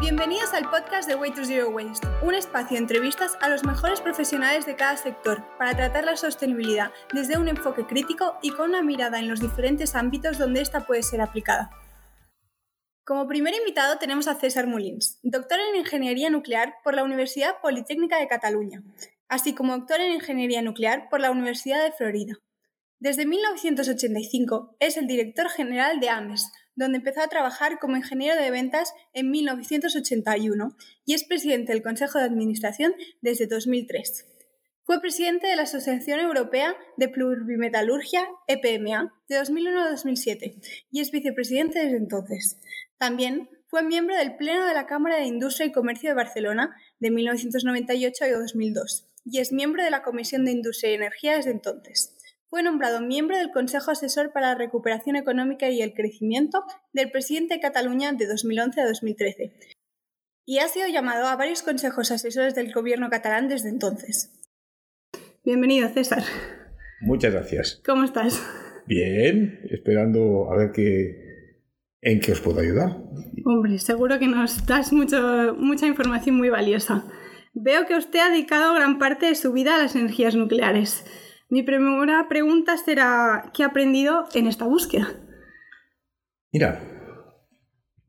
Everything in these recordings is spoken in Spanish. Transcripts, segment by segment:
Bienvenidos al podcast de Way to Zero Waste, un espacio de entrevistas a los mejores profesionales de cada sector para tratar la sostenibilidad desde un enfoque crítico y con una mirada en los diferentes ámbitos donde ésta puede ser aplicada. Como primer invitado tenemos a César Molins, doctor en Ingeniería Nuclear por la Universidad Politécnica de Cataluña, así como doctor en Ingeniería Nuclear por la Universidad de Florida. Desde 1985 es el director general de AMES, donde empezó a trabajar como ingeniero de ventas en 1981 y es presidente del Consejo de Administración desde 2003. Fue presidente de la Asociación Europea de Plurimetalurgia, EPMA, de 2001 a 2007 y es vicepresidente desde entonces. También fue miembro del Pleno de la Cámara de Industria y Comercio de Barcelona de 1998 a 2002 y es miembro de la Comisión de Industria y Energía desde entonces. Fue nombrado miembro del Consejo Asesor para la Recuperación Económica y el Crecimiento del presidente de Cataluña de 2011 a 2013 y ha sido llamado a varios consejos asesores del gobierno catalán desde entonces. Bienvenido, César. Muchas gracias. ¿Cómo estás? Bien, esperando a ver qué, en qué os puedo ayudar. Hombre, seguro que nos das mucho, mucha información muy valiosa. Veo que usted ha dedicado gran parte de su vida a las energías nucleares. Mi primera pregunta será, ¿qué ha aprendido en esta búsqueda? Mira,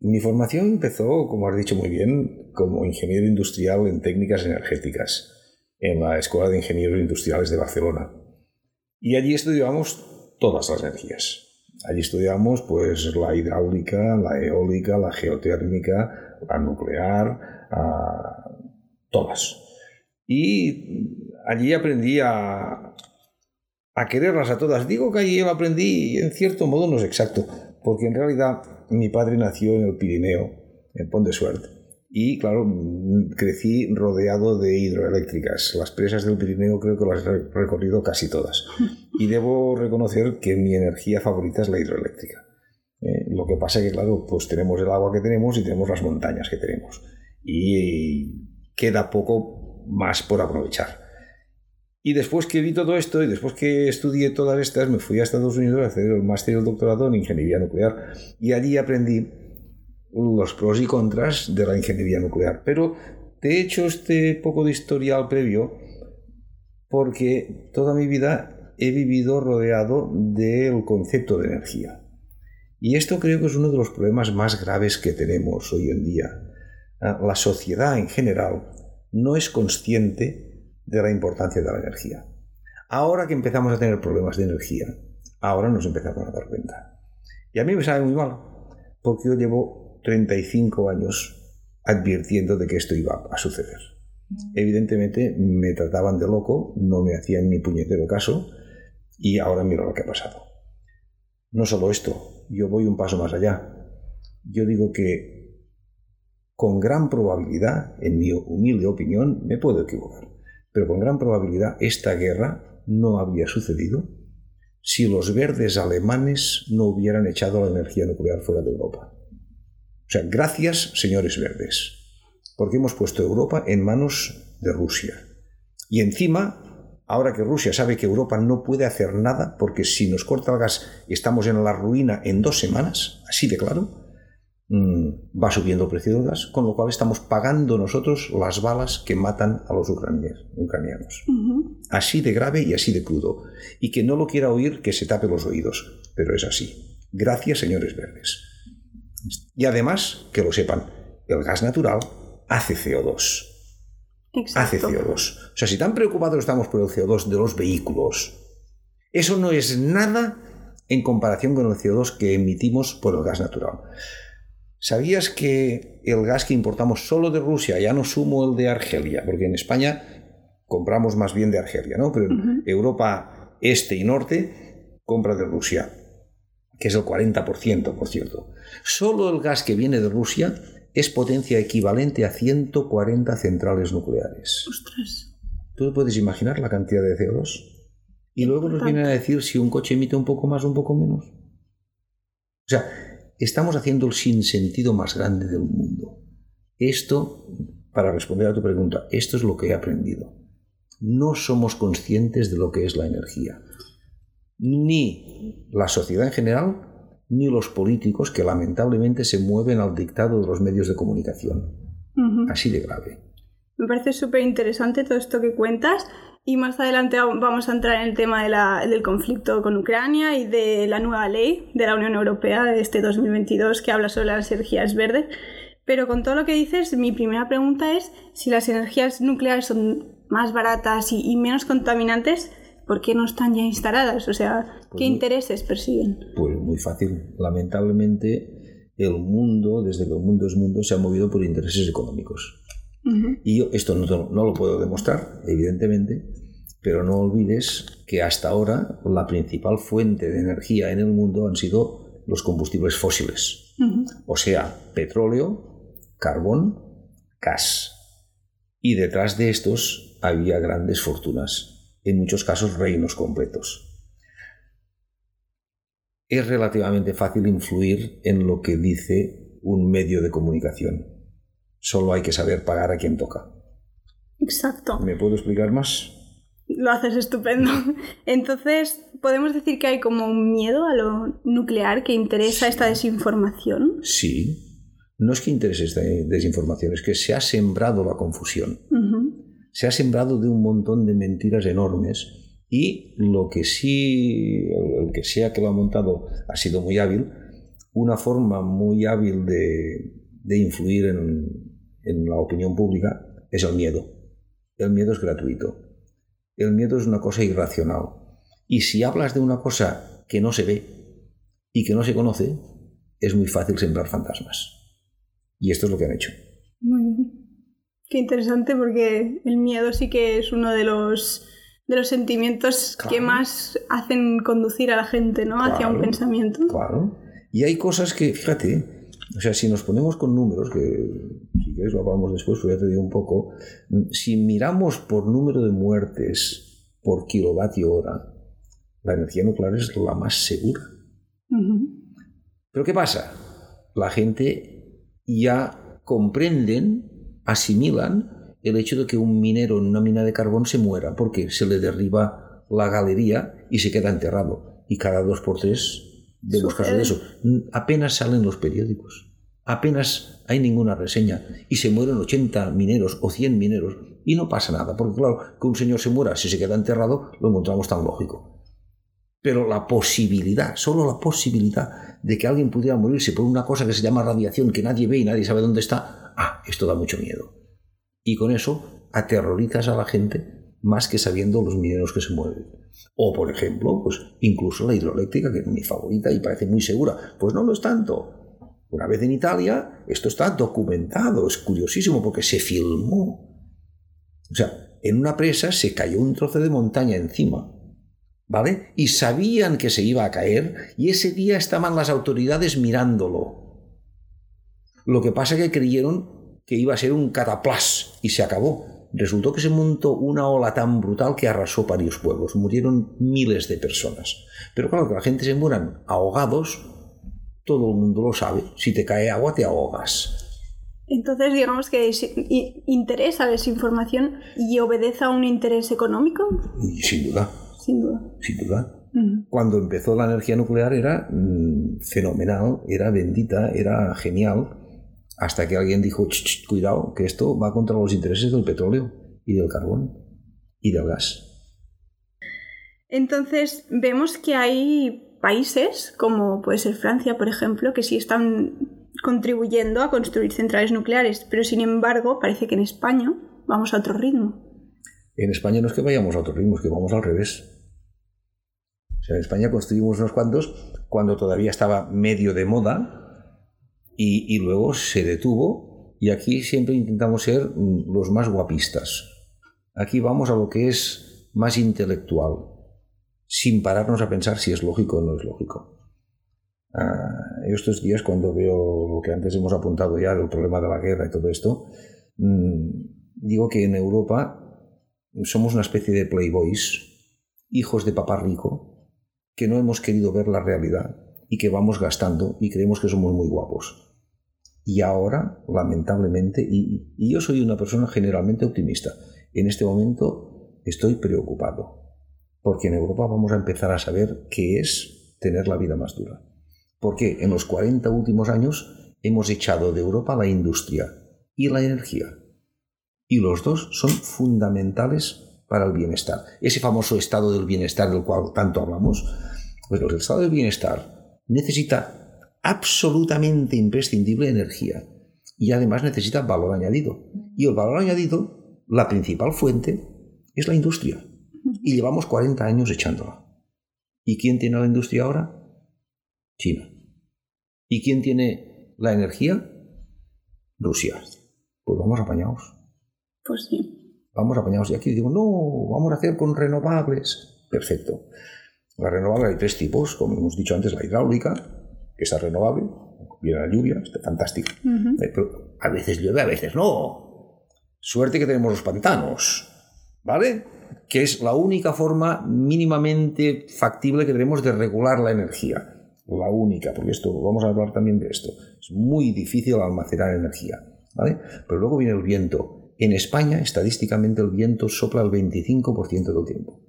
mi formación empezó, como has dicho muy bien, como ingeniero industrial en técnicas energéticas en la Escuela de Ingenieros Industriales de Barcelona. Y allí estudiamos todas las energías. Allí estudiamos pues la hidráulica, la eólica, la geotérmica, la nuclear, ah, todas. Y allí aprendí a, a quererlas a todas. Digo que allí yo aprendí, en cierto modo no es exacto, porque en realidad mi padre nació en el Pirineo, en Pont de Suert, y claro, crecí rodeado de hidroeléctricas. Las presas del Pirineo creo que las he recorrido casi todas. Y debo reconocer que mi energía favorita es la hidroeléctrica. Eh, lo que pasa es que, claro, pues tenemos el agua que tenemos y tenemos las montañas que tenemos. Y queda poco más por aprovechar. Y después que vi todo esto y después que estudié todas estas, me fui a Estados Unidos a hacer el máster y el doctorado en ingeniería nuclear. Y allí aprendí los pros y contras de la ingeniería nuclear. Pero te he hecho este poco de historial previo porque toda mi vida he vivido rodeado del concepto de energía. Y esto creo que es uno de los problemas más graves que tenemos hoy en día. La sociedad en general no es consciente de la importancia de la energía. Ahora que empezamos a tener problemas de energía, ahora nos empezamos a dar cuenta. Y a mí me sabe muy mal, porque yo llevo 35 años advirtiendo de que esto iba a suceder. Evidentemente me trataban de loco, no me hacían ni puñetero caso, y ahora miro lo que ha pasado. No solo esto, yo voy un paso más allá. Yo digo que con gran probabilidad, en mi humilde opinión, me puedo equivocar pero con gran probabilidad esta guerra no habría sucedido si los verdes alemanes no hubieran echado la energía nuclear fuera de Europa. O sea, gracias, señores verdes, porque hemos puesto Europa en manos de Rusia. Y encima, ahora que Rusia sabe que Europa no puede hacer nada, porque si nos corta el gas estamos en la ruina en dos semanas, así de claro, va subiendo el precio del gas, con lo cual estamos pagando nosotros las balas que matan a los ucranianos. Así de grave y así de crudo. Y que no lo quiera oír, que se tape los oídos. Pero es así. Gracias, señores verdes. Y además, que lo sepan, el gas natural hace CO2. Hace CO2. O sea, si tan preocupados estamos por el CO2 de los vehículos, eso no es nada en comparación con el CO2 que emitimos por el gas natural. ¿Sabías que el gas que importamos solo de Rusia, ya no sumo el de Argelia, porque en España compramos más bien de Argelia, ¿no? Pero Europa este y norte compra de Rusia, que es el 40%, por cierto. Solo el gas que viene de Rusia es potencia equivalente a 140 centrales nucleares. ¡Ostras! ¿Tú puedes imaginar la cantidad de CO2? Y luego nos vienen a decir si un coche emite un poco más o un poco menos. O sea, estamos haciendo el sinsentido más grande del mundo. Esto, para responder a tu pregunta, esto es lo que he aprendido. No somos conscientes de lo que es la energía. Ni la sociedad en general, ni los políticos que lamentablemente se mueven al dictado de los medios de comunicación. Así de grave. Me parece súper interesante todo esto que cuentas y más adelante vamos a entrar en el tema del conflicto con Ucrania y de la nueva ley de la Unión Europea de este 2022 que habla sobre las energías verdes. Pero con todo lo que dices, mi primera pregunta es si las energías nucleares son más baratas y, menos contaminantes, ¿por qué no están ya instaladas? O sea, ¿qué pues intereses persiguen? Pues muy fácil. Lamentablemente, el mundo, desde que el mundo es mundo, se ha movido por intereses económicos. Y yo esto no, no, lo puedo demostrar, evidentemente, pero no olvides que hasta ahora la principal fuente de energía en el mundo han sido los combustibles fósiles, o sea, petróleo, carbón, gas. Y detrás de estos había grandes fortunas, en muchos casos reinos completos. Es relativamente fácil influir en lo que dice un medio de comunicación Solo hay que saber pagar a quien toca. Exacto. ¿Me puedo explicar más? Lo haces estupendo. Entonces, ¿podemos decir que hay como un miedo a lo nuclear que interesa esta desinformación? Sí. No es que interese esta desinformación, es que se ha sembrado la confusión. Se ha sembrado de un montón de mentiras enormes y lo que sí, el que sea que lo ha montado ha sido muy hábil, una forma muy hábil de, de influir en, en la opinión pública es el miedo. El miedo es gratuito. El miedo es una cosa irracional. Y si hablas de una cosa que no se ve y que no se conoce, es muy fácil sembrar fantasmas. Y esto es lo que han hecho. Muy bien. Qué interesante porque el miedo sí que es uno de los, de los sentimientos que más hacen conducir a la gente ¿no? hacia un pensamiento. Claro. Y hay cosas que, fíjate, o sea, si nos ponemos con números, que si quieres lo hablamos después, pero ya te digo un poco, si miramos por número de muertes por kilovatio hora, la energía nuclear es la más segura. Pero ¿qué pasa? La gente ya comprenden, asimilan el hecho de que un minero en una mina de carbón se muera porque se le derriba la galería y se queda enterrado. Y cada dos por tres de los casos de eso. Apenas salen los periódicos, apenas hay ninguna reseña y se mueren 80 mineros o 100 mineros y no pasa nada, porque claro, que un señor se muera si se queda enterrado lo encontramos tan lógico. Pero la posibilidad, solo la posibilidad de que alguien pudiera morirse por una cosa que se llama radiación que nadie ve y nadie sabe dónde está, ah, esto da mucho miedo. Y con eso aterrorizas a la gente más que sabiendo los mineros que se mueven. O, por ejemplo, pues incluso la hidroeléctrica, que es mi favorita y parece muy segura. Pues no lo es tanto. Una vez en Italia, esto está documentado, es curiosísimo porque se filmó. O sea, en una presa se cayó un trozo de montaña encima. ¿Vale? Y sabían que se iba a caer y ese día estaban las autoridades mirándolo. Lo que pasa es que creyeron que iba a ser un cataplas y se acabó resultó que se montó una ola tan brutal que arrasó varios pueblos, murieron miles de personas. Pero claro, que la gente se mueran ahogados, todo el mundo lo sabe, si te cae agua te ahogas. Entonces, digamos que interesa desinformación y obedece a un interés económico. Sin duda. Sin duda. Sin duda. Cuando empezó la energía nuclear era mm, fenomenal, era bendita, era genial, hasta que alguien dijo, cuidado, que esto va contra los intereses del petróleo y del carbón y del gas. Entonces vemos que hay países, como puede ser Francia, por ejemplo, que sí están contribuyendo a construir centrales nucleares, pero sin embargo parece que en España vamos a otro ritmo. En España no es que vayamos a otro ritmo, es que vamos al revés. O sea, en España construimos unos cuantos cuando todavía estaba medio de moda, y, luego se detuvo y aquí siempre intentamos ser los más guapistas. Aquí vamos a lo que es más intelectual, sin pararnos a pensar si es lógico o no es lógico. Ah, estos días cuando veo lo que antes hemos apuntado ya del problema de la guerra y todo esto, mm, digo que en Europa somos una especie de playboys, hijos de papá rico, que no hemos querido ver la realidad y que vamos gastando y creemos que somos muy guapos. Y ahora, lamentablemente, y, yo soy una persona generalmente optimista, en este momento estoy preocupado, porque en Europa vamos a empezar a saber qué es tener la vida más dura. Porque en los 40 últimos años hemos echado de Europa la industria y la energía. Y los dos son fundamentales para el bienestar. Ese famoso estado del bienestar del cual tanto hablamos, pues el estado del bienestar necesita absolutamente imprescindible energía y además necesita valor añadido. Y el valor añadido, la principal fuente, es la industria. Y llevamos 40 años echándola. ¿Y quién tiene la industria ahora? China. ¿Y quién tiene la energía? Rusia. Pues vamos apañados. Pues sí. Vamos apañados. Y aquí digo, no, vamos a hacer con renovables. Perfecto. La renovable hay tres tipos, como hemos dicho antes, la hidráulica, que es renovable, viene la lluvia, está fantástica. Eh, pero a veces llueve, a veces no. Suerte que tenemos los pantanos, ¿vale? Que es la única forma mínimamente factible que tenemos de regular la energía. La única, porque esto, vamos a hablar también de esto. Es muy difícil almacenar energía, ¿vale? Pero luego viene el viento. En España, estadísticamente, el viento sopla el 25% del tiempo.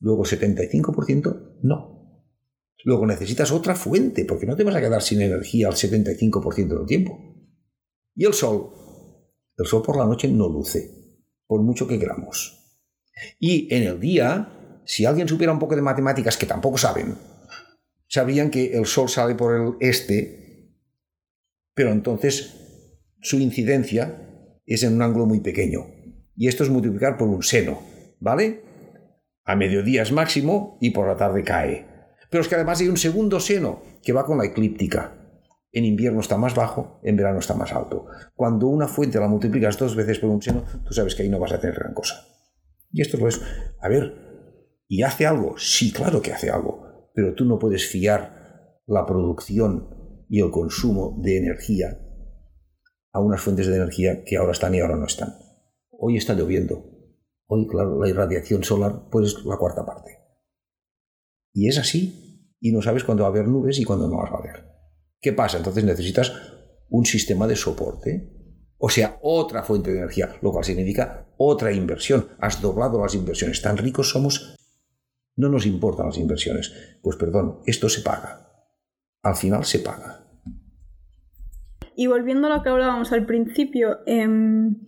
Luego 75% no. Luego necesitas otra fuente, porque no te vas a quedar sin energía al 75% del tiempo. Y el sol. El sol por la noche no luce, por mucho que queramos. Y en el día, si alguien supiera un poco de matemáticas, que tampoco saben, sabrían que el sol sale por el este, pero entonces su incidencia es en un ángulo muy pequeño. Y esto es multiplicar por un seno, ¿vale? A mediodía es máximo y por la tarde cae. Pero es que además hay un segundo seno que va con la eclíptica. En invierno está más bajo, en verano está más alto. Cuando una fuente la multiplicas dos veces por un seno, tú sabes que ahí no vas a tener gran cosa. Y esto es lo A ver, ¿y hace algo? Sí, claro que hace algo. Pero tú no puedes fiar la producción y el consumo de energía a unas fuentes de energía que ahora están y ahora no están. Hoy está lloviendo, Hoy, claro, la irradiación solar pues es la cuarta parte. Y es así. Y no sabes cuándo va a haber nubes y cuándo no vas a haber. ¿Qué pasa? Entonces necesitas un sistema de soporte. O sea, otra fuente de energía, lo cual significa otra inversión. Has doblado las inversiones. Tan ricos somos, no nos importan las inversiones. Pues perdón, esto se paga. Al final se paga. Y volviendo a lo que hablábamos al principio, em,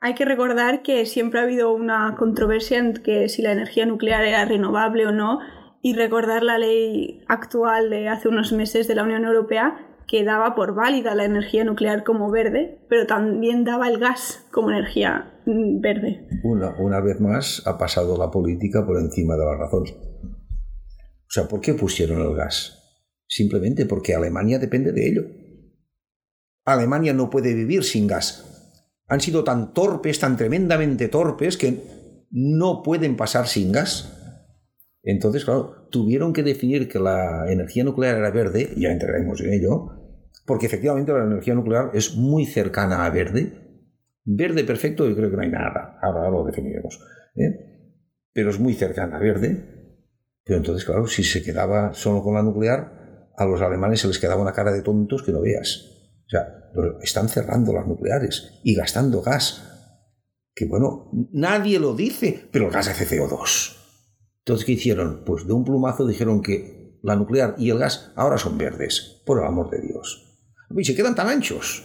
hay que recordar que siempre ha habido una controversia en que si la energía nuclear era renovable o no, y recordar la ley actual de hace unos meses de la Unión Europea que daba por válida la energía nuclear como verde, pero también daba el gas como energía mm, verde. Una, una vez más ha pasado la política por encima de la razón. O sea, ¿por qué pusieron el gas? Simplemente porque Alemania depende de ello. Alemania no puede vivir sin gas han sido tan torpes, tan tremendamente torpes, que no pueden pasar sin gas. Entonces, claro, tuvieron que definir que la energía nuclear era verde, ya entraremos en ello, porque efectivamente la energía nuclear es muy cercana a verde. Verde perfecto, yo creo que no hay nada, ahora lo definiremos. ¿eh? Pero es muy cercana a verde. Pero entonces, claro, si se quedaba solo con la nuclear, a los alemanes se les quedaba una cara de tontos que no veas. O sea, están cerrando las nucleares y gastando gas. Que bueno, nadie lo dice, pero el gas hace CO2. Entonces, ¿qué hicieron? Pues de un plumazo dijeron que la nuclear y el gas ahora son verdes, por el amor de Dios. Y se quedan tan anchos.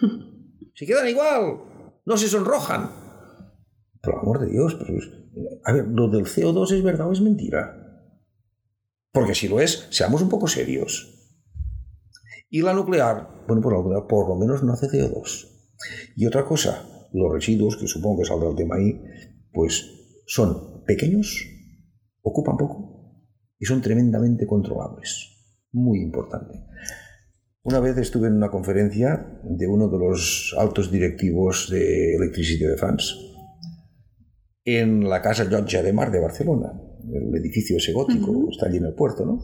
Se quedan igual. No se sonrojan. Por el amor de Dios. a ver, lo del CO2 es verdad o es mentira. Porque si lo es, seamos un poco serios. Y la nuclear, bueno, por, nuclear por lo menos no hace CO2. Y otra cosa, los residuos, que supongo que saldrá el tema ahí, pues son pequeños, ocupan poco y son tremendamente controlables. Muy importante. Una vez estuve en una conferencia de uno de los altos directivos de Electricity de France en la Casa Llotja de Mar de Barcelona, el edificio ese gótico, está allí en el puerto, ¿no?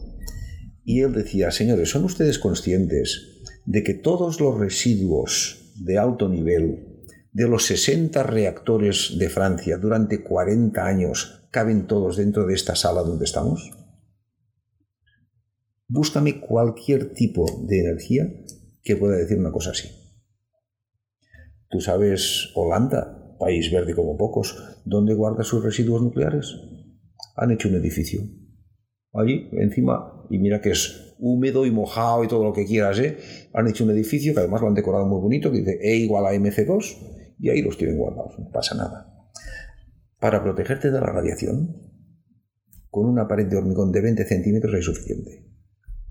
Y él decía, señores, ¿son ustedes conscientes de que todos los residuos de alto nivel de los 60 reactores de Francia durante 40 años caben todos dentro de esta sala donde estamos? Búscame cualquier tipo de energía que pueda decir una cosa así. Tú sabes, Holanda, país verde como pocos, ¿dónde guarda sus residuos nucleares? Han hecho un edificio allí encima y mira que es húmedo y mojado y todo lo que quieras, ¿eh? Han hecho un edificio que además lo han decorado muy bonito, que dice E igual a MC2 y ahí los tienen guardados, no pasa nada. Para protegerte de la radiación, con una pared de hormigón de 20 centímetros hay suficiente.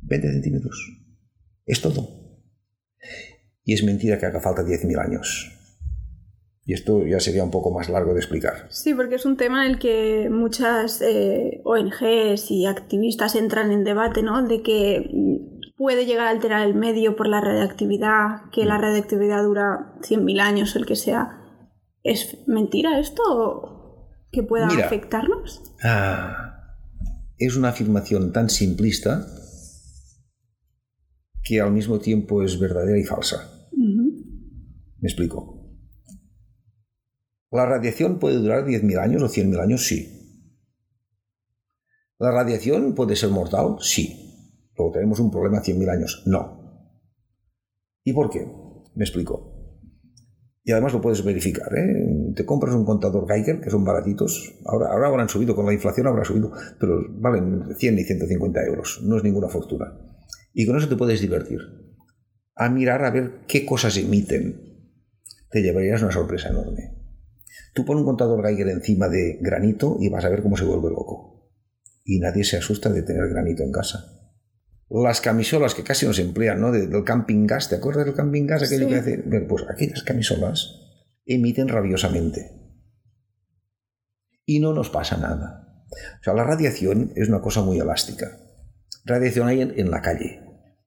20 centímetros. Es todo. Y es mentira que haga falta 10.000 años. Y esto ya sería un poco más largo de explicar. Sí, porque es un tema en el que muchas eh, ONGs y activistas entran en debate, ¿no? De que puede llegar a alterar el medio por la radiactividad, que la mm. radiactividad dura 100.000 años o el que sea. ¿Es mentira esto que pueda afectarnos? Ah, es una afirmación tan simplista que al mismo tiempo es verdadera y falsa. Me explico. ¿La radiación puede durar 10.000 años o 100.000 años? Sí. ¿La radiación puede ser mortal? Sí. Luego tenemos un problema a 100.000 años. No. ¿Y por qué? Me explico. Y además lo puedes verificar. ¿eh? Te compras un contador Geiger, que son baratitos. Ahora, ahora habrán subido, con la inflación habrá subido, pero valen 100 y 150 euros. No es ninguna fortuna. Y con eso te puedes divertir. A mirar a ver qué cosas emiten. Te llevarías una sorpresa enorme. Tú pon un contador Geiger encima de granito y vas a ver cómo se vuelve loco. Y nadie se asusta de tener granito en casa. Las camisolas que casi nos emplean, ¿no? del camping gas, ¿te acuerdas del camping gas? Aquello que hace. Pues aquellas camisolas emiten rabiosamente. Y no nos pasa nada. O sea, la radiación es una cosa muy elástica. Radiación hay en, la calle.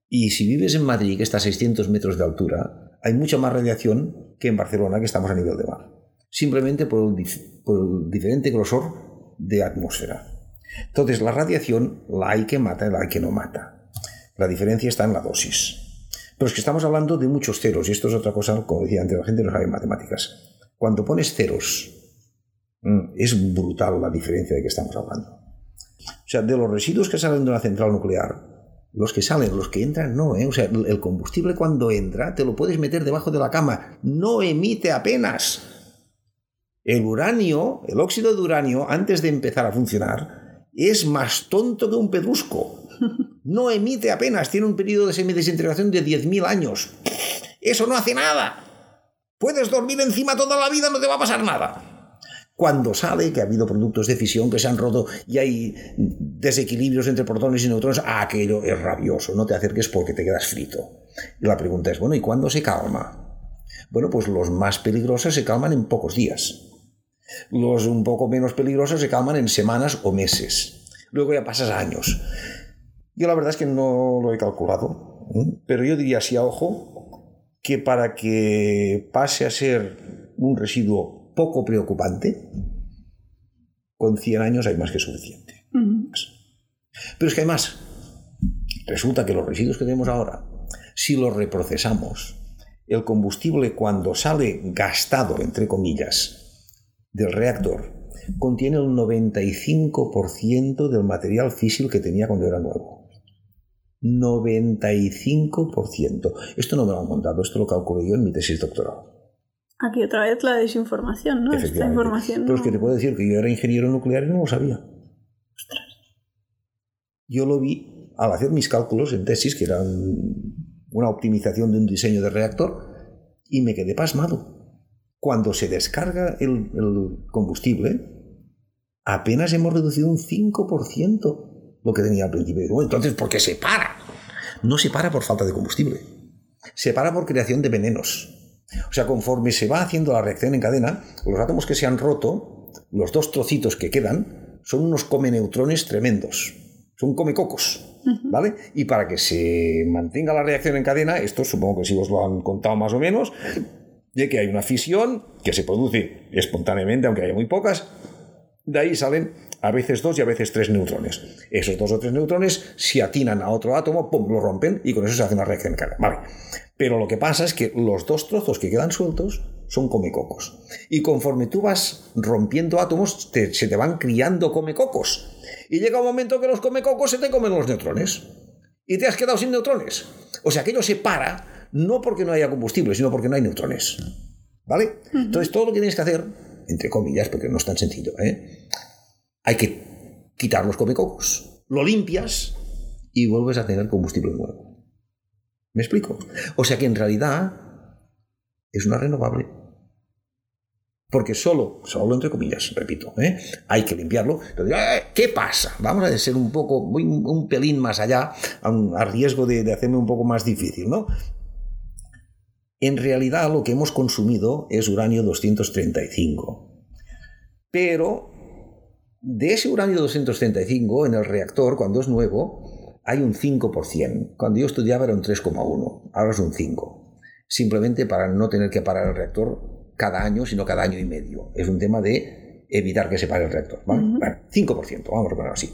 Y si vives en Madrid, que está a 600 metros de altura, hay mucha más radiación que en Barcelona, que estamos a nivel de mar simplemente por el, diferente grosor de atmósfera. Entonces, la radiación la hay que mata y la hay que no mata. La diferencia está en la dosis. Pero es que estamos hablando de muchos ceros, y esto es otra cosa, como decía antes, la gente no sabe matemáticas. Cuando pones ceros, mm, es brutal la diferencia de que estamos hablando. O sea, de los residuos que salen de una central nuclear, los que salen, los que entran, no. ¿eh? O sea, el combustible cuando entra, te lo puedes meter debajo de la cama. No emite apenas. El uranio, el óxido de uranio, antes de empezar a funcionar, es más tonto que un pedrusco. No emite apenas, tiene un periodo de semidesintegración de 10.000 años. Eso no hace nada. Puedes dormir encima toda la vida, no te va a pasar nada. Cuando sale que ha habido productos de fisión que se han roto y hay desequilibrios entre protones y neutrones, aquello es rabioso, no te acerques porque te quedas frito. La pregunta es, bueno, ¿y cuándo se calma? Bueno, pues los más peligrosos se calman en pocos días. Los un poco menos peligrosos se calman en semanas o meses. Luego ya pasas años. Yo la verdad es que no lo he calculado, ¿eh? pero yo diría así a ojo que para que pase a ser un residuo poco preocupante, con 100 años hay más que suficiente. Pero es que además, resulta que los residuos que tenemos ahora, si los reprocesamos, el combustible cuando sale gastado, entre comillas, del reactor contiene el 95% del material físil que tenía cuando era nuevo. 95%. Esto no me lo han contado, esto lo calculé yo en mi tesis doctoral. Aquí otra vez la desinformación, ¿no? Esta información. Pero es que te puedo decir que yo era ingeniero nuclear y no lo sabía. Ostras. Yo lo vi al hacer mis cálculos en tesis, que eran una optimización de un diseño de reactor, y me quedé pasmado cuando se descarga el, combustible, apenas hemos reducido un 5% lo que tenía al principio. entonces, ¿por qué se para? No se para por falta de combustible. Se para por creación de venenos. O sea, conforme se va haciendo la reacción en cadena, los átomos que se han roto, los dos trocitos que quedan, son unos come neutrones tremendos. Son come cocos. ¿Vale? Y para que se mantenga la reacción en cadena, esto supongo que si os lo han contado más o menos, de que hay una fisión que se produce espontáneamente, aunque haya muy pocas, de ahí salen a veces dos y a veces tres neutrones. Esos dos o tres neutrones se atinan a otro átomo, ¡pum!, lo rompen y con eso se hace una reacción en Vale. Pero lo que pasa es que los dos trozos que quedan sueltos son comecocos. Y conforme tú vas rompiendo átomos, se te van criando comecocos. Y llega un momento que los comecocos se te comen los neutrones. Y te has quedado sin neutrones. O sea, aquello se para no porque no haya combustible, sino porque no hay neutrones. ¿Vale? Entonces, todo lo que tienes que hacer, entre comillas, porque no es tan sencillo, ¿eh? Hay que quitar los comecocos. lo limpias y vuelves a tener combustible nuevo. ¿Me explico? O sea que en realidad es una renovable. Porque solo, solo entre comillas, repito, ¿eh? hay que limpiarlo. Eh, ¿Qué pasa? Vamos a ser un poco, un, un pelín más allá, a, riesgo de, de, hacerme un poco más difícil, ¿no? En realidad lo que hemos consumido es uranio 235. Pero de ese uranio 235 en el reactor, cuando es nuevo, hay un 5%. Cuando yo estudiaba era un 3,1, ahora es un 5. Simplemente para no tener que parar el reactor cada año, sino cada año y medio. Es un tema de evitar que se pare el reactor. ¿vale? 5%, vamos a ponerlo así.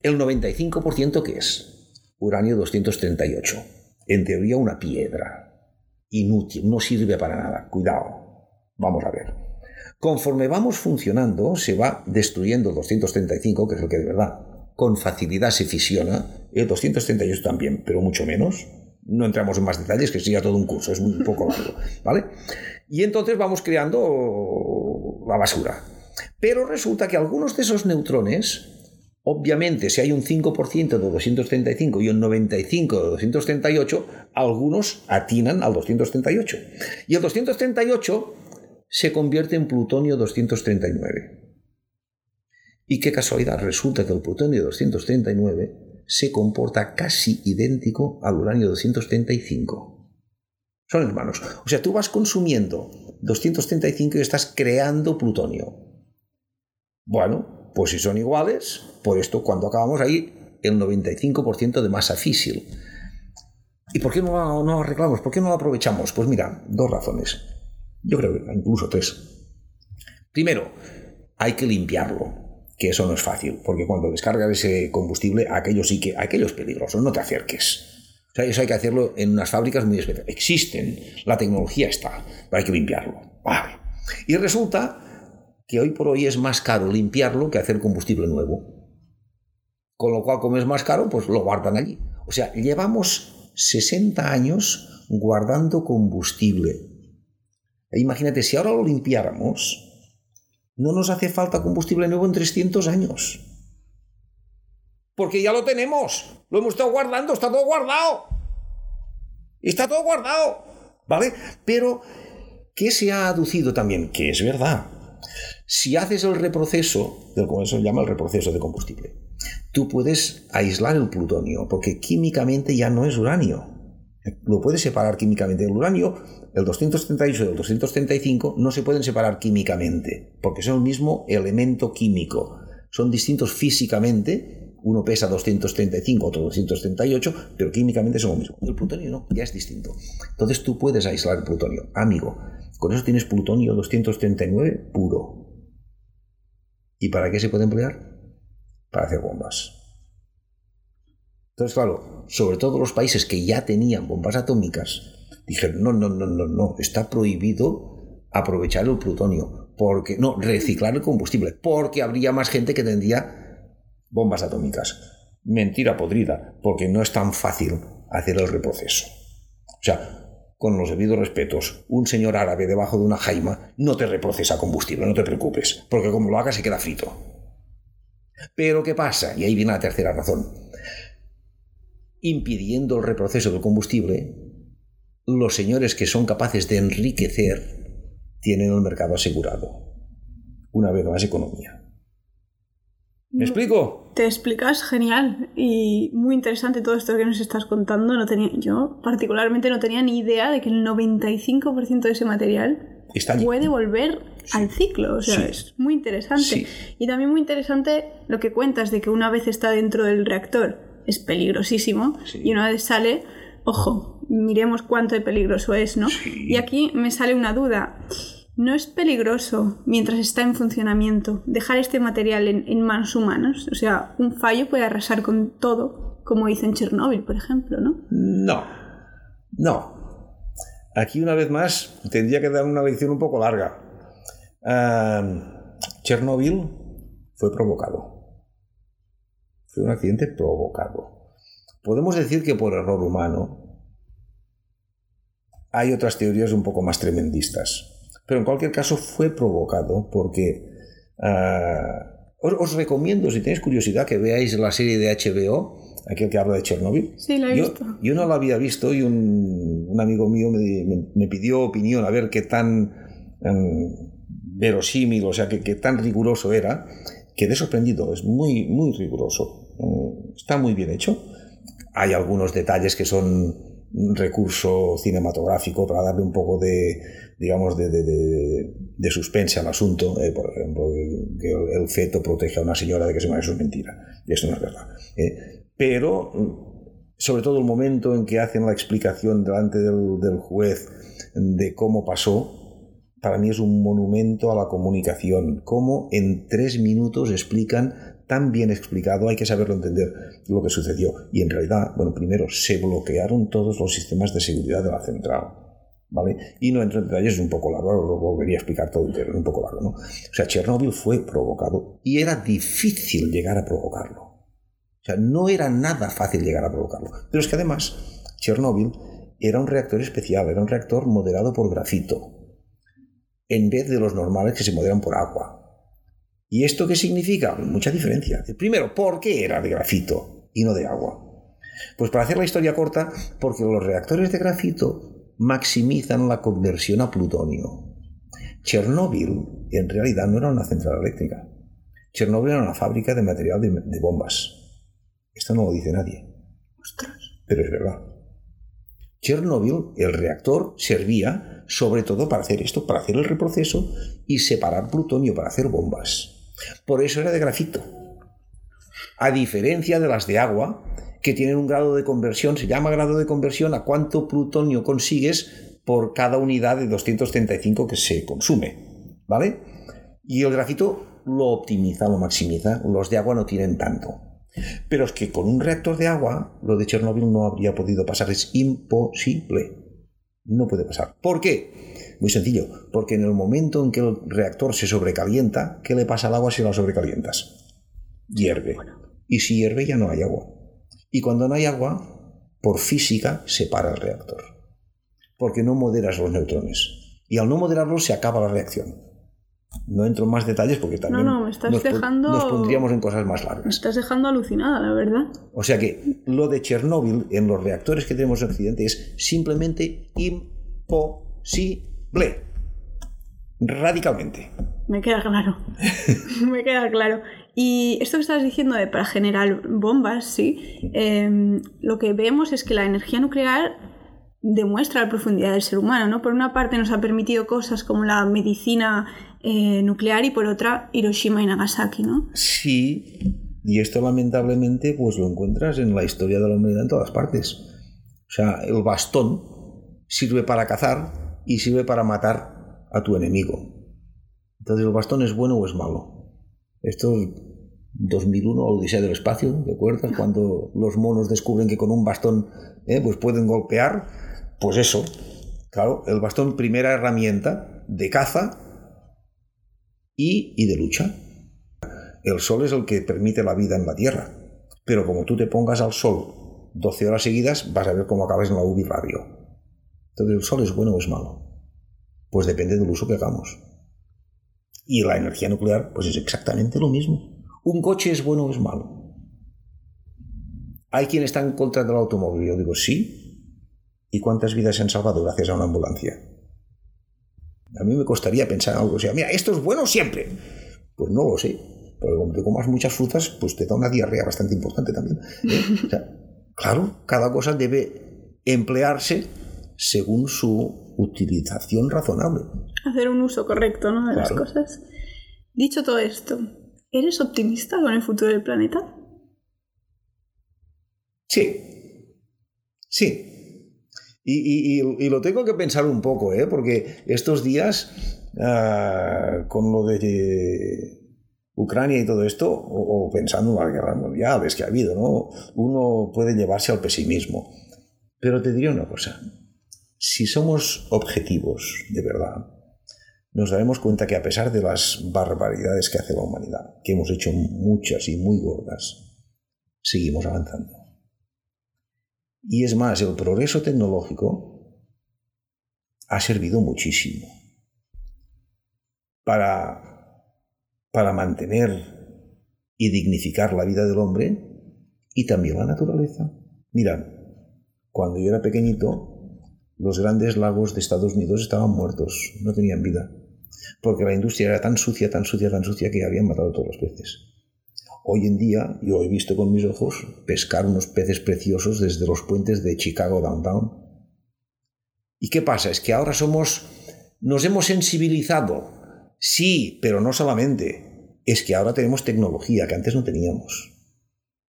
El 95% ¿qué es? Uranio 238. En teoría una piedra inútil, no sirve para nada. Cuidado, vamos a ver. Conforme vamos funcionando, se va destruyendo el 235, que es el que de verdad con facilidad se fisiona, el 238 también, pero mucho menos. No entramos en más detalles, que siga todo un curso, es un poco largo, ¿vale? Y entonces vamos creando la basura. Pero resulta que algunos de esos neutrones Obviamente, si hay un 5% de 235 y un 95 de 238, algunos atinan al 238. Y el 238 se convierte en plutonio 239. Y qué casualidad, resulta que el plutonio 239 se comporta casi idéntico al uranio 235. Son hermanos. O sea, tú vas consumiendo 235 y estás creando plutonio. Bueno, pues si son iguales, por esto cuando acabamos ahí el 95% de masa físil. ¿Y por qué no, no arreglamos? ¿Por qué no lo aprovechamos? Pues mira, dos razones. Yo creo que incluso tres. Primero, hay que limpiarlo, que eso no es fácil, porque cuando descargas ese combustible, aquello sí que, aquello es peligroso, no te acerques. O sea, eso hay que hacerlo en unas fábricas muy especiales. Existen, la tecnología está, pero hay que limpiarlo. Y resulta que hoy por hoy es más caro limpiarlo que hacer combustible nuevo. Con lo cual, como es más caro, pues lo guardan allí. O sea, llevamos 60 años guardando combustible. E imagínate, si ahora lo limpiáramos, no nos hace falta combustible nuevo en 300 años. Porque ya lo tenemos. Lo hemos estado guardando, está todo guardado. Está todo guardado. ¿Vale? Pero, ¿qué se ha aducido también? Que es verdad si haces el reproceso, como se llama el reproceso de combustible, tú puedes aislar el plutonio, porque químicamente ya no es uranio. Lo puedes separar químicamente del uranio, el 238 y el 235 no se pueden separar químicamente, porque son el mismo elemento químico. Son distintos físicamente, uno pesa 235, otro 238, pero químicamente son lo mismo. El plutonio no, ya es distinto. Entonces tú puedes aislar el plutonio. Amigo, con eso tienes plutonio 239 puro. ¿Y para qué se puede emplear? Para hacer bombas. Entonces, claro, sobre todo los países que ya tenían bombas atómicas, dijeron, no, no, no, no, no, está prohibido aprovechar el plutonio, porque, no, reciclar el combustible, porque habría más gente que tendría bombas atómicas. Mentira podrida, porque no es tan fácil hacer el reproceso. O sea, con los debidos respetos, un señor árabe debajo de una jaima no te reprocesa combustible, no te preocupes, porque como lo haga se queda frito. Pero ¿qué pasa? Y ahí viene la tercera razón. Impidiendo el reproceso del combustible, los señores que son capaces de enriquecer tienen el mercado asegurado. Una vez más, economía. ¿Me explico? Te explicas genial y muy interesante todo esto que nos estás contando. No tenía, yo particularmente no tenía ni idea de que el 95% de ese material puede volver al ciclo. O sea, es muy interesante. Y también muy interesante lo que cuentas de que una vez está dentro del reactor es peligrosísimo y una vez sale, ojo, miremos cuánto de peligroso es, ¿no? Y aquí me sale una duda. ¿No es peligroso, mientras está en funcionamiento, dejar este material en, manos humanas? O sea, un fallo puede arrasar con todo, como hizo en Chernóbil, por ejemplo, ¿no? No, no. Aquí, una vez más, tendría que dar una lección un poco larga. Chernóbil fue provocado. Fue un accidente provocado. Podemos decir que por error humano. Hay otras teorías un poco más tremendistas pero en cualquier caso fue provocado porque ah, Os, recomiendo, si tenéis curiosidad, que veáis la serie de HBO, aquel que habla de Chernobyl. Sí, la he yo, visto. Yo no la había visto y un, amigo mío me, pidió opinión a ver qué tan em, verosímil, o sea, qué, qué tan riguroso era. Quedé sorprendido, es muy, muy riguroso. Está muy bien hecho. Hay algunos detalles que son un recurso cinematográfico para darle un poco de, digamos, de, de, suspense al asunto. Eh, por ejemplo, que el, feto protege a una señora de que se muere, eso es mentira. Y eso no es verdad. Eh. Pero, mm, sobre todo el momento en que hacen la explicación delante del, del juez de cómo pasó, para mí es un monumento a la comunicación. Cómo en tres minutos explican tan bien explicado, hay que saberlo entender lo que sucedió. Y en realidad, bueno, primero se bloquearon todos los sistemas de seguridad de la central. ¿Vale? Y no entro en detalles, es un poco largo, lo volvería a explicar todo entero, es un poco largo, ¿no? O sea, Chernóbil fue provocado y era difícil llegar a provocarlo. O sea, no era nada fácil llegar a provocarlo. Pero es que además, Chernóbil era un reactor especial, era un reactor moderado por grafito, en vez de los normales que se moderan por agua. ¿Y esto qué significa? Mucha diferencia. Primero, ¿por qué era de grafito y no de agua? Pues para hacer la historia corta, porque los reactores de grafito maximizan la conversión a plutonio. Chernóbil en realidad no era una central eléctrica. Chernóbil era una fábrica de material de, bombas. Esto no lo dice nadie. Pero es verdad. Chernóbil, el reactor, servía sobre todo para hacer esto, para hacer el reproceso y separar plutonio para hacer bombas. Por eso era de grafito. A diferencia de las de agua, que tienen un grado de conversión, se llama grado de conversión a cuánto plutonio consigues por cada unidad de 235 que se consume. ¿Vale? Y el grafito lo optimiza, lo maximiza. Los de agua no tienen tanto. Pero es que con un reactor de agua, lo de Chernobyl no habría podido pasar. Es imposible. No puede pasar. ¿Por qué? Muy sencillo, porque en el momento en que el reactor se sobrecalienta, ¿qué le pasa al agua si la sobrecalientas? Hierve. Y si hierve ya no hay agua. Y cuando no hay agua, por física se para el reactor. Porque no moderas los neutrones. Y al no moderarlos se acaba la reacción. No entro en más detalles porque también no, no, me estás nos, dejando... nos pondríamos en cosas más largas. Me estás dejando alucinada, la verdad. O sea que lo de Chernóbil en los reactores que tenemos en Occidente es simplemente imposible. Ble. Radicalmente. Me queda claro. Me queda claro. Y esto que estás diciendo de para generar bombas, sí, em, lo que vemos es que la energía nuclear demuestra la profundidad del ser humano, ¿no? Por una parte nos ha permitido cosas como la medicina eh, nuclear y por otra Hiroshima y Nagasaki, ¿no? Sí, y esto lamentablemente pues lo encuentras en la historia de la humanidad en todas partes. O sea, el bastón sirve para cazar, y sirve para matar a tu enemigo. Entonces, ¿el bastón es bueno o es malo? Esto es 2001, Odisea del Espacio, ¿te acuerdas? Cuando los monos descubren que con un bastón eh, pues pueden golpear. Pues eso, claro, el bastón, primera herramienta de caza y, y de lucha. El sol es el que permite la vida en la Tierra. Pero como tú te pongas al sol 12 horas seguidas, vas a ver cómo acabas en la UBI radio. Entonces, ¿el sol es bueno o es malo? Pues depende del uso que hagamos. Y la energía nuclear, pues es exactamente lo mismo. ¿Un coche es bueno o es malo? Hay quien está en contra del automóvil. Yo digo, sí. ¿Y cuántas vidas se han salvado gracias a una ambulancia? A mí me costaría pensar algo. O sea, mira, esto es bueno siempre. Pues no lo sé. Porque como te comas muchas frutas, pues te da una diarrea bastante importante también. ¿eh? claro, cada cosa debe emplearse según su utilización razonable. Hacer un uso correcto ¿no? de las cosas. Dicho todo esto, ¿eres optimista con el futuro del planeta? Sí. Sí. Y, lo tengo que pensar un poco, ¿eh? porque estos días, ah, con lo de Ucrania y todo esto, o, pensando en las guerras mundiales que ha habido, ¿no? uno puede llevarse al pesimismo. Pero te diré una cosa, si somos objetivos de verdad, nos daremos cuenta que a pesar de las barbaridades que hace la humanidad, que hemos hecho muchas y muy gordas, seguimos avanzando. Y es más, el progreso tecnológico ha servido muchísimo para, para mantener y dignificar la vida del hombre y también la naturaleza. Mirad, cuando yo era pequeñito, los grandes lagos de Estados Unidos estaban muertos, no tenían vida, porque la industria era tan sucia, tan sucia, tan sucia que habían matado todos los peces. Hoy en día yo he visto con mis ojos pescar unos peces preciosos desde los puentes de Chicago Downtown. ¿Y qué pasa? Es que ahora somos, nos hemos sensibilizado. Sí, pero no solamente. Es que ahora tenemos tecnología que antes no teníamos.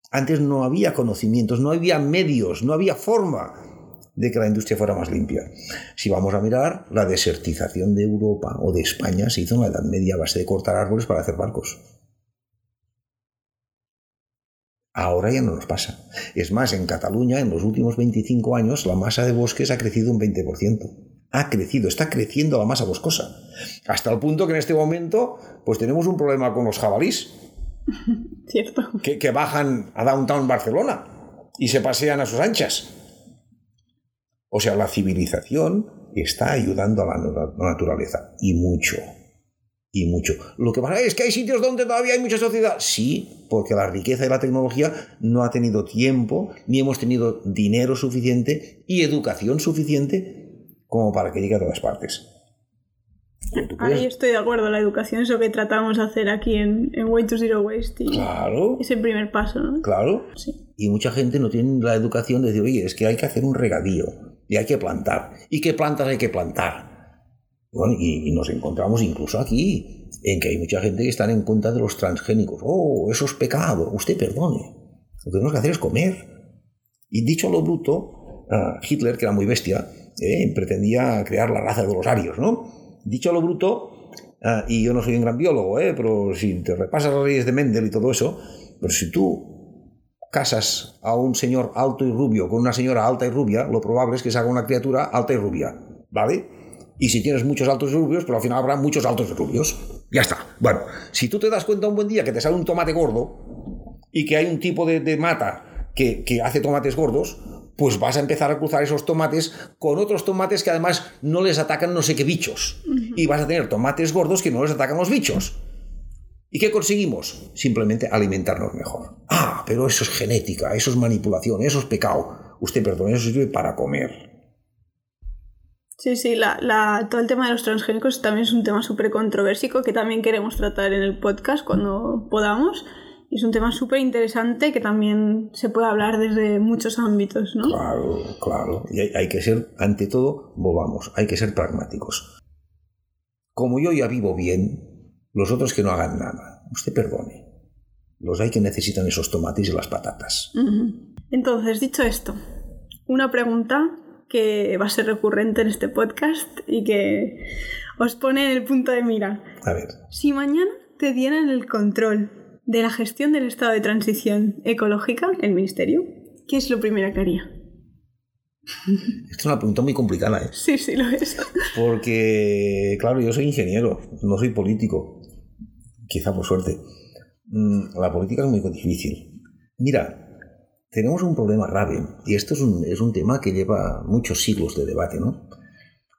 Antes no había conocimientos, no había medios, no había forma de que la industria fuera más limpia. Si vamos a mirar, la desertización de Europa o de España se hizo en la Edad Media a base de cortar árboles para hacer barcos. Ahora ya no nos pasa. Es más, en Cataluña, en los últimos 25 años, la masa de bosques ha crecido un 20%. Ha crecido, está creciendo la masa boscosa. Hasta el punto que en este momento, pues tenemos un problema con los jabalís. Cierto. Que, que bajan a Downtown Barcelona y se pasean a sus anchas. O sea, la civilización está ayudando a la naturaleza. Y mucho y mucho. Lo que pasa es que hay sitios donde todavía hay mucha sociedad. Sí, porque la riqueza de la tecnología no ha tenido tiempo, ni hemos tenido dinero suficiente y educación suficiente como para que llegue a todas partes. Ahí estoy de acuerdo, la educación es lo que tratamos de hacer aquí en, Way to Zero Waste. claro. Es el primer paso, ¿no? Claro. Sí. Y mucha gente no tiene la educación de decir, oye, es que hay que hacer un regadío y hay que plantar. ¿Y qué plantas hay que plantar? Y, nos encontramos incluso aquí, en que hay mucha gente que está en contra de los transgénicos. Oh, eso es pecado. Usted perdone. Lo que tenemos que hacer es comer. Y dicho lo bruto, ah, Hitler, que era muy bestia, eh, pretendía crear la raza de los arios, ¿no? Dicho lo bruto, ah, y yo no soy un gran biólogo, eh, pero si te repasas las leyes de Mendel y todo eso, pero si tú casas a un señor alto y rubio con una señora alta y rubia, lo probable es que se haga una criatura alta y rubia, ¿vale? Y si tienes muchos altos y rubios, pero al final habrá muchos altos y rubios. Ya está. Bueno, si tú te das cuenta un buen día que te sale un tomate gordo y que hay un tipo de, mata que, hace tomates gordos, pues vas a empezar a cruzar esos tomates con otros tomates que además no les atacan no sé qué bichos. Y vas a tener tomates gordos que no les atacan los bichos. ¿Y qué conseguimos? Simplemente alimentarnos mejor. Ah, pero eso es genética, eso es manipulación, eso es pecado. Usted perdone, eso sirve para comer. Sí, sí, la, todo el tema de los transgénicos también es un tema súper controversico que también queremos tratar en el podcast cuando podamos. Y es un tema súper interesante que también se puede hablar desde muchos ámbitos, ¿no? Claro, claro. Y hay, hay que ser, ante todo, volvamos, hay que ser pragmáticos. Como yo ya vivo bien, los otros que no hagan nada, usted perdone. Los hay que necesitan esos tomates y las patatas. Entonces, dicho esto, una pregunta que va a ser recurrente en este podcast y que os pone en el punto de mira. A ver. Si mañana te dieran el control de la gestión del estado de transición ecológica, el ministerio, ¿qué es lo primero que haría? Esta es una pregunta muy complicada, ¿eh? Sí, sí, lo es. Porque, claro, yo soy ingeniero, no soy político. Quizá por suerte. Mm, la política es muy difícil. Mira, tenemos un problema grave, y esto es un, es un tema que lleva muchos siglos de debate, ¿no?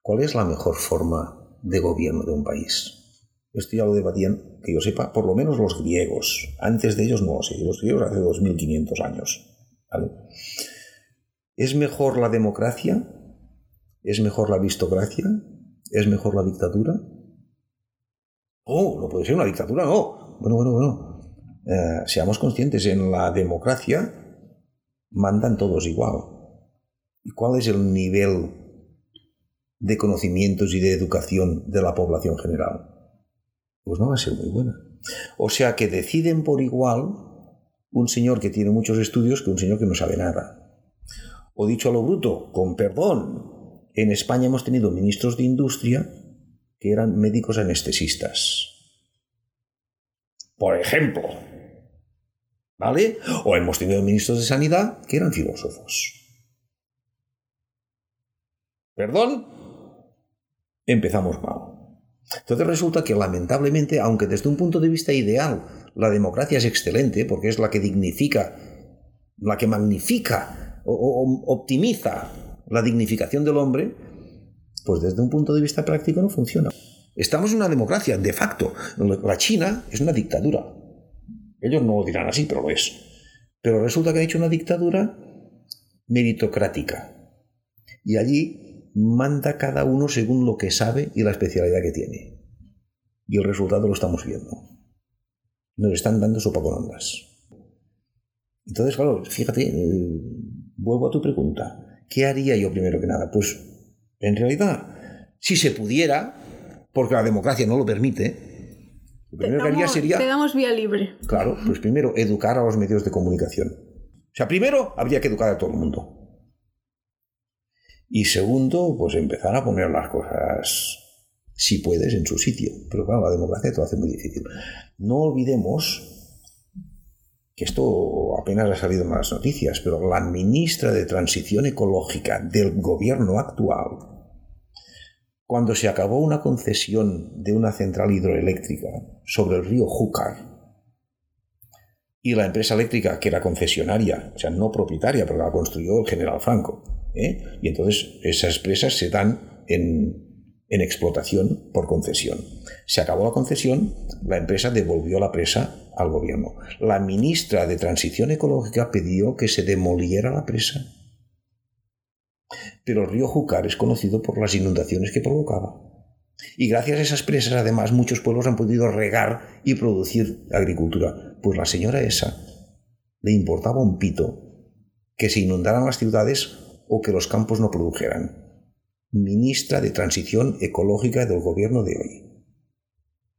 ¿Cuál es la mejor forma de gobierno de un país? Esto ya lo debatían, que yo sepa, por lo menos los griegos. Antes de ellos no lo sé, los griegos hace 2500 años. ¿Es mejor la democracia? ¿Es mejor la aristocracia? ¿Es mejor la dictadura? Oh, no puede ser una dictadura, no. Bueno, bueno, bueno. Eh, seamos conscientes, en la democracia mandan todos igual. ¿Y cuál es el nivel de conocimientos y de educación de la población general? Pues no va a ser muy buena. O sea que deciden por igual un señor que tiene muchos estudios que un señor que no sabe nada. O dicho a lo bruto, con perdón, en España hemos tenido ministros de industria que eran médicos anestesistas. Por ejemplo, ¿Vale? O hemos tenido ministros de sanidad que eran filósofos. ¿Perdón? Empezamos mal. Entonces resulta que lamentablemente, aunque desde un punto de vista ideal la democracia es excelente, porque es la que dignifica, la que magnifica o, optimiza la dignificación del hombre, pues desde un punto de vista práctico no funciona. Estamos en una democracia, de facto. La China es una dictadura. Ellos no lo dirán así, pero lo es. Pero resulta que ha hecho una dictadura meritocrática. Y allí manda cada uno según lo que sabe y la especialidad que tiene. Y el resultado lo estamos viendo. Nos están dando sopa con ondas. Entonces, claro, fíjate, eh, vuelvo a tu pregunta. ¿Qué haría yo primero que nada? Pues, en realidad, si se pudiera, porque la democracia no lo permite, lo primero que haría sería... Te damos vía libre. Claro, pues primero educar a los medios de comunicación. O sea, primero habría que educar a todo el mundo. Y segundo, pues empezar a poner las cosas, si puedes, en su sitio. Pero claro, la democracia te lo hace muy difícil. No olvidemos esto apenas ha salido en las noticias, pero la ministra de Transición Ecológica del gobierno actual cuando se acabó una concesión de una central hidroeléctrica sobre el río Júcar y la empresa eléctrica que era concesionaria, o sea, no propietaria, pero la construyó el general Franco, ¿eh? y entonces esas presas se dan en, en explotación por concesión. Se acabó la concesión, la empresa devolvió la presa al gobierno. La ministra de Transición Ecológica pidió que se demoliera la presa pero el río Júcar es conocido por las inundaciones que provocaba. Y gracias a esas presas, además, muchos pueblos han podido regar y producir agricultura. Pues la señora esa le importaba un pito que se inundaran las ciudades o que los campos no produjeran. Ministra de Transición Ecológica del gobierno de hoy.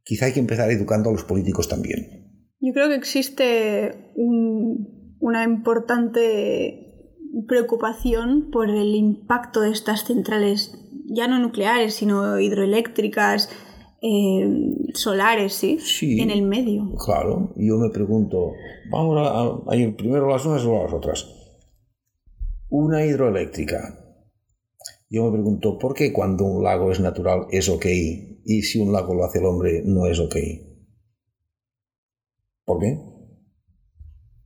Quizá hay que empezar educando a los políticos también. Yo creo que existe una importante preocupación por el impacto de estas centrales, ya no nucleares, sino hidroeléctricas, eh, solares, ¿sí? En el medio. Claro, yo me pregunto, vamos a, ir primero las unas o las otras. Una hidroeléctrica. Yo me pregunto, ¿por qué cuando un lago es natural es ok y si un lago lo hace el hombre no es ok? ¿Por qué?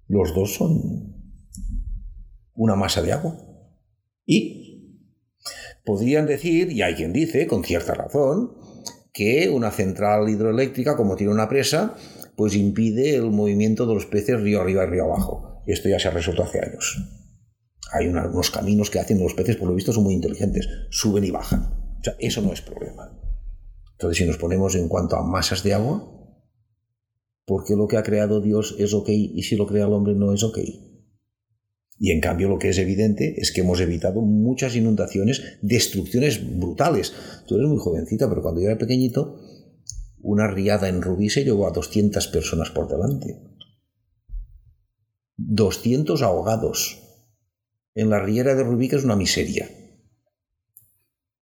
Los dos son una masa de agua. Y podrían decir, y hay quien dice, con cierta razón, que una central hidroeléctrica, como tiene una presa, pues impide el movimiento de los peces río arriba y río abajo. Esto ya se ha resuelto hace años. Hay unos caminos que hacen los peces, por lo visto, son muy inteligentes. Suben y bajan. O sea, eso no es problema. Entonces, si nos ponemos en cuanto a masas de agua, ¿por qué lo que ha creado Dios es ok y si lo crea el hombre no es ok? Y en cambio lo que es evidente es que hemos evitado muchas inundaciones, destrucciones brutales. Tú eres muy jovencita, pero cuando yo era pequeñito, una riada en Rubí se llevó a 200 personas por delante. 200 ahogados. En la riera de Rubí, que es una miseria.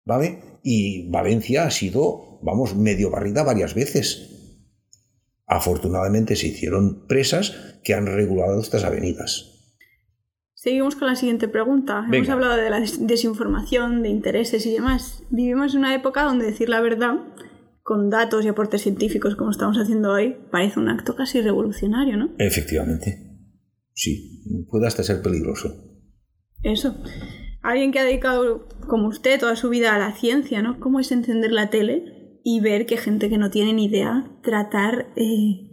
¿Vale? Y Valencia ha sido, vamos, medio barrida varias veces. Afortunadamente se hicieron presas que han regulado estas avenidas. Seguimos con la siguiente pregunta. Hemos hablado de la desinformación, de intereses y demás. Vivimos en una época donde decir la verdad, con datos y aportes científicos como estamos haciendo hoy, parece un acto casi revolucionario, ¿no? Efectivamente. Sí, puede hasta ser peligroso. Eso. Alguien que ha dedicado, como usted, toda su vida a la ciencia, ¿no? ¿Cómo es encender la tele y ver que gente que no tiene ni idea tratar eh,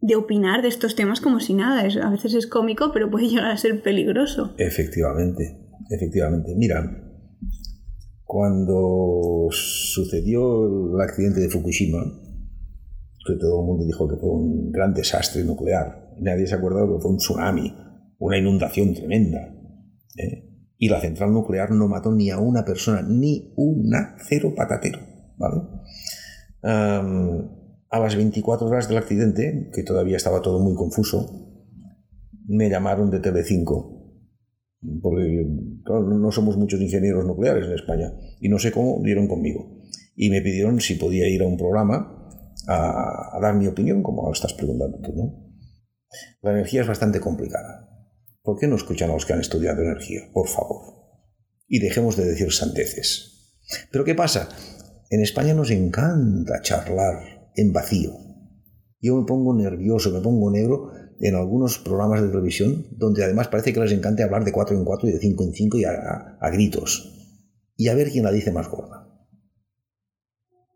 de opinar de estos temas como si nada. a veces es cómico, pero puede llegar a ser peligroso. Efectivamente, efectivamente. Mira, cuando sucedió el accidente de Fukushima, que todo el mundo dijo que fue un gran desastre nuclear, nadie se acuerda que fue un tsunami, una inundación tremenda. ¿Eh? Y la central nuclear no mató ni a una persona, ni una, cero patatero. ¿vale? a las 24 horas del accidente, que todavía estaba todo muy confuso, me llamaron de Telecinco. Porque, no somos muchos ingenieros nucleares en España. Y no sé cómo dieron conmigo. Y me pidieron si podía ir a un programa a, dar mi opinión, como estás preguntando tú, ¿no? La energía es bastante complicada. ¿Por qué no escuchan a los que han estudiado energía? Por favor. Y dejemos de decir sandeces. Pero ¿qué pasa? En España nos encanta charlar en vacío. Yo me pongo nervioso, me pongo negro en algunos programas de televisión donde además parece que les encante hablar de 4 en 4 y de 5 en 5 y a, gritos. Y a ver quién la dice más gorda.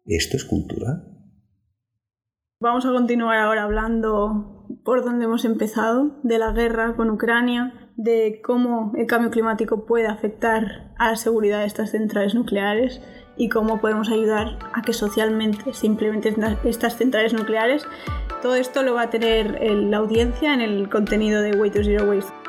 ¿Esto es cultura? Vamos a continuar ahora hablando por donde hemos empezado, de la guerra con Ucrania, de cómo el cambio climático puede afectar a la seguridad de estas centrales nucleares y cómo podemos ayudar a que socialmente se implementen estas centrales nucleares. Todo esto lo va a tener la audiencia en el contenido de Way to Zero Waste.